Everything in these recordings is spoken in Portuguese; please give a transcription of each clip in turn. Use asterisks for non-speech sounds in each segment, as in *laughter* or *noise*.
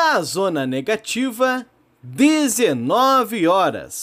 Na zona negativa, 19 horas.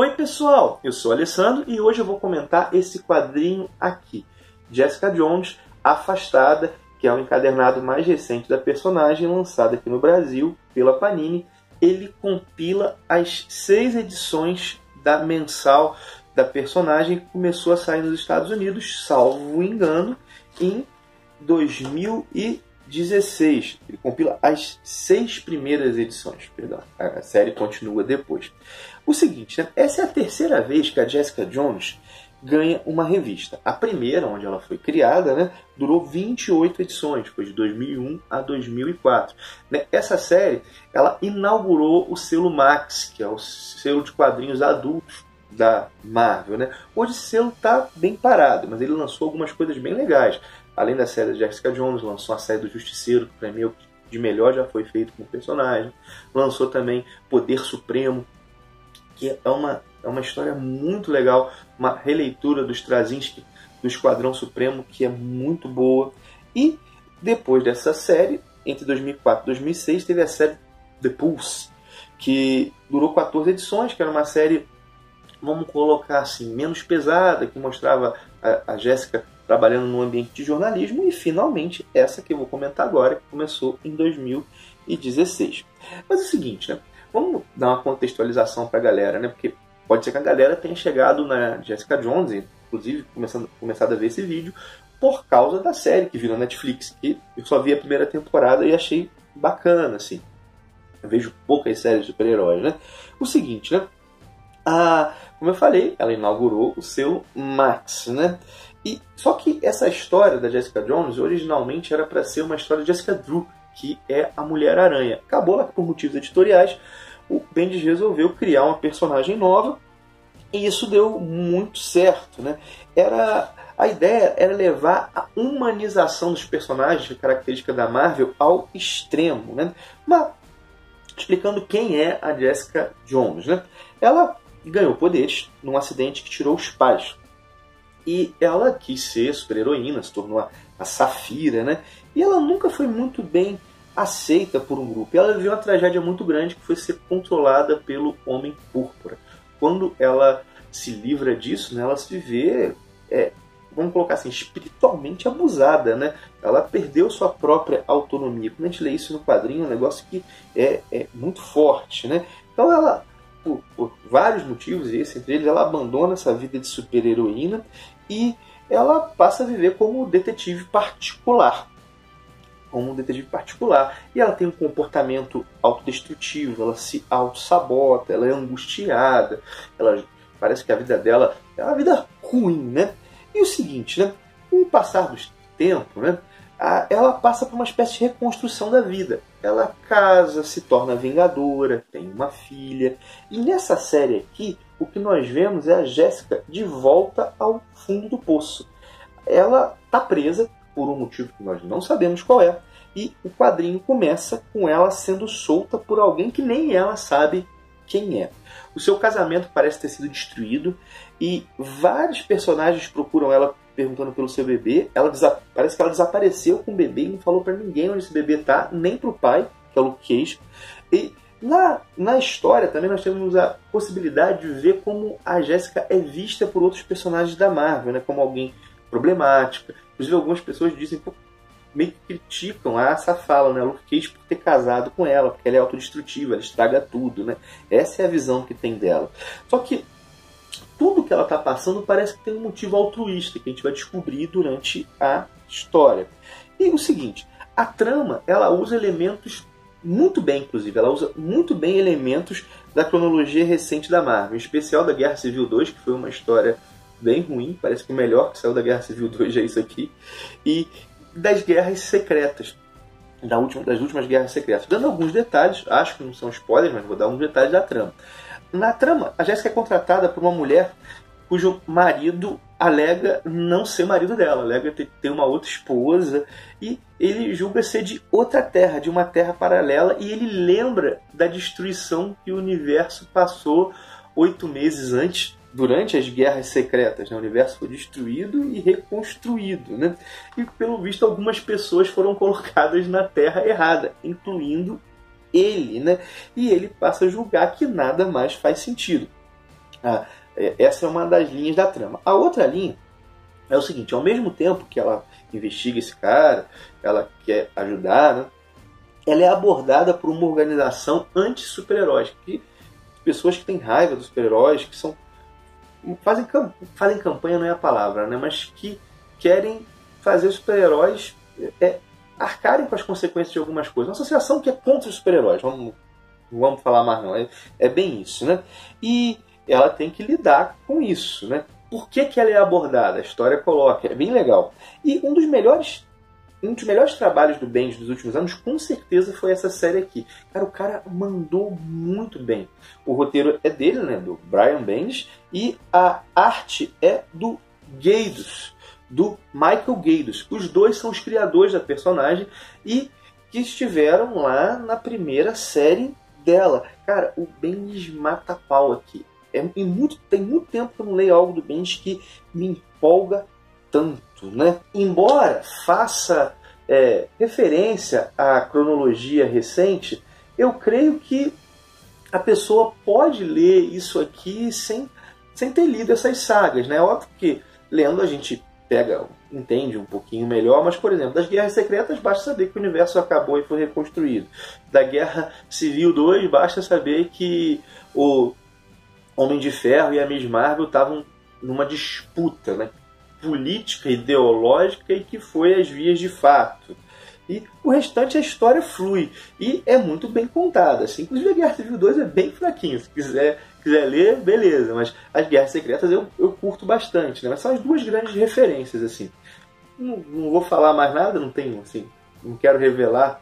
Oi pessoal, eu sou Alessandro e hoje eu vou comentar esse quadrinho aqui, Jessica Jones Afastada, que é o encadernado mais recente da personagem, lançado aqui no Brasil pela Panini. Ele compila as seis edições da mensal da personagem que começou a sair nos Estados Unidos, salvo engano, em 2016. Ele compila as seis primeiras edições, perdão. A série continua depois. O seguinte, né? essa é a terceira vez que a Jessica Jones ganha uma revista. A primeira, onde ela foi criada, né, durou 28 edições, foi de 2001 a 2004. Né? Essa série, ela inaugurou o selo Max, que é o selo de quadrinhos adultos da Marvel. Né? Hoje esse selo está bem parado, mas ele lançou algumas coisas bem legais. Além da série da Jessica Jones, lançou a série do Justiceiro, que para mim é o de melhor já foi feito com o personagem. Lançou também Poder Supremo, que é uma, é uma história muito legal, uma releitura dos Straczynski do Esquadrão Supremo, que é muito boa. E depois dessa série, entre 2004 e 2006, teve a série The Pulse, que durou 14 edições, que era uma série, vamos colocar assim, menos pesada, que mostrava a, a Jéssica trabalhando no ambiente de jornalismo, e finalmente essa que eu vou comentar agora, que começou em 2016. Mas é o seguinte, né? Vamos dar uma contextualização para a galera, né? Porque pode ser que a galera tenha chegado na Jessica Jones, inclusive começando, começado a ver esse vídeo, por causa da série que virou Netflix. Que eu só vi a primeira temporada e achei bacana, assim. Eu vejo poucas séries de super-heróis, né? O seguinte, né? A, como eu falei, ela inaugurou o seu Max, né? E só que essa história da Jessica Jones originalmente era para ser uma história de Jessica Drew, que é a Mulher-Aranha. Acabou lá por motivos editoriais, o Bendis resolveu criar uma personagem nova e isso deu muito certo, né? Era a ideia era levar a humanização dos personagens, característica da Marvel, ao extremo, né? Mas explicando quem é a Jessica Jones, né? Ela ganhou poderes num acidente que tirou os pais. E ela quis ser super-heroína, se tornou a, a Safira, né? E ela nunca foi muito bem aceita por um grupo. E ela viveu uma tragédia muito grande que foi ser controlada pelo Homem Púrpura. Quando ela se livra disso, né, ela se vê, é, vamos colocar assim, espiritualmente abusada. Né? Ela perdeu sua própria autonomia. Quando a gente lê isso no quadrinho, é um negócio que é, é muito forte. Né? Então ela, por, por vários motivos, e esse entre eles, ela abandona essa vida de super-heroína e ela passa a viver como detetive particular como um detetive particular. E ela tem um comportamento autodestrutivo, ela se auto-sabota, ela é angustiada, ela parece que a vida dela é uma vida ruim, né? E o seguinte, né? Com o passar do tempo, né? ela passa por uma espécie de reconstrução da vida. Ela casa, se torna vingadora, tem uma filha. E nessa série aqui, o que nós vemos é a Jéssica de volta ao fundo do poço. Ela está presa por um motivo que nós não sabemos qual é, e o quadrinho começa com ela sendo solta por alguém que nem ela sabe quem é. O seu casamento parece ter sido destruído e vários personagens procuram ela perguntando pelo seu bebê. Ela parece que ela desapareceu com o bebê e não falou para ninguém onde esse bebê tá, nem para o pai, que é o Luke Cage. E na, na história também nós temos a possibilidade de ver como a Jéssica é vista por outros personagens da Marvel, né? como alguém problemática. Inclusive, algumas pessoas dizem, meio que criticam essa fala, né? Luke Cage por ter casado com ela, porque ela é autodestrutiva, ela estraga tudo, né? Essa é a visão que tem dela. Só que tudo que ela está passando parece que tem um motivo altruísta que a gente vai descobrir durante a história. E o seguinte, a trama ela usa elementos muito bem, inclusive, ela usa muito bem elementos da cronologia recente da Marvel, em especial da Guerra Civil 2, que foi uma história bem ruim, parece que o melhor que saiu da Guerra Civil 2 é isso aqui, e das guerras secretas, da última, das últimas guerras secretas. Dando alguns detalhes, acho que não são spoilers, mas vou dar alguns detalhes da trama. Na trama, a Jéssica é contratada por uma mulher cujo marido alega não ser marido dela, alega ter uma outra esposa e ele julga ser de outra terra, de uma terra paralela e ele lembra da destruição que o universo passou oito meses antes durante as guerras secretas, né? o universo foi destruído e reconstruído, né? E pelo visto algumas pessoas foram *laughs* colocadas na Terra errada, incluindo ele, né? E ele passa a julgar que nada mais faz sentido. Ah, é, essa é uma das linhas da trama. A outra linha é o seguinte: ao mesmo tempo que ela investiga esse cara, ela quer ajudar, né? Ela é abordada por uma organização anti-super-heróis, pessoas que têm raiva dos super-heróis, que são fazem, fazem campanha não é a palavra, né? mas que querem fazer os super-heróis é, arcarem com as consequências de algumas coisas. Uma associação que é contra os super-heróis, vamos, vamos falar mais não, é, é bem isso. Né? E ela tem que lidar com isso. Né? Por que, que ela é abordada? A história coloca, é bem legal. E um dos melhores um dos melhores trabalhos do Bendis dos últimos anos, com certeza, foi essa série aqui. Cara, o cara mandou muito bem. O roteiro é dele, né? Do Brian Bendis. E a arte é do Gaidos, do Michael Gaidos. Os dois são os criadores da personagem e que estiveram lá na primeira série dela. Cara, o Bendis mata pau aqui. É, muito, tem muito tempo que eu não leio algo do Bendis que me empolga tanto, né? Embora faça é, referência à cronologia recente, eu creio que a pessoa pode ler isso aqui sem, sem ter lido essas sagas, né? Óbvio que lendo a gente pega, entende um pouquinho melhor, mas por exemplo, das Guerras Secretas basta saber que o universo acabou e foi reconstruído. Da Guerra Civil 2 basta saber que o Homem de Ferro e a Miss Marvel estavam numa disputa, né? Política, ideológica e que foi as vias de fato. E o restante a história flui e é muito bem contada. Assim. Inclusive a Guerra Civil 2 é bem fraquinho. Se quiser, quiser ler, beleza. Mas as Guerras Secretas eu, eu curto bastante. Né? Mas são as duas grandes referências. assim. Não, não vou falar mais nada, não tenho, assim, não quero revelar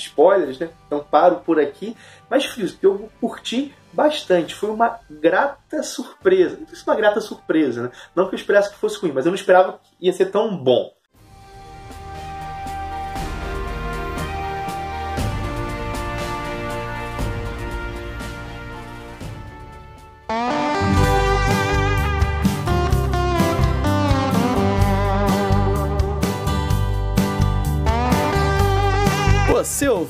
spoilers, né? Então paro por aqui. Mas fiz que eu curti bastante. Foi uma grata surpresa. Não se uma grata surpresa, né? Não que eu esperasse que fosse ruim, mas eu não esperava que ia ser tão bom.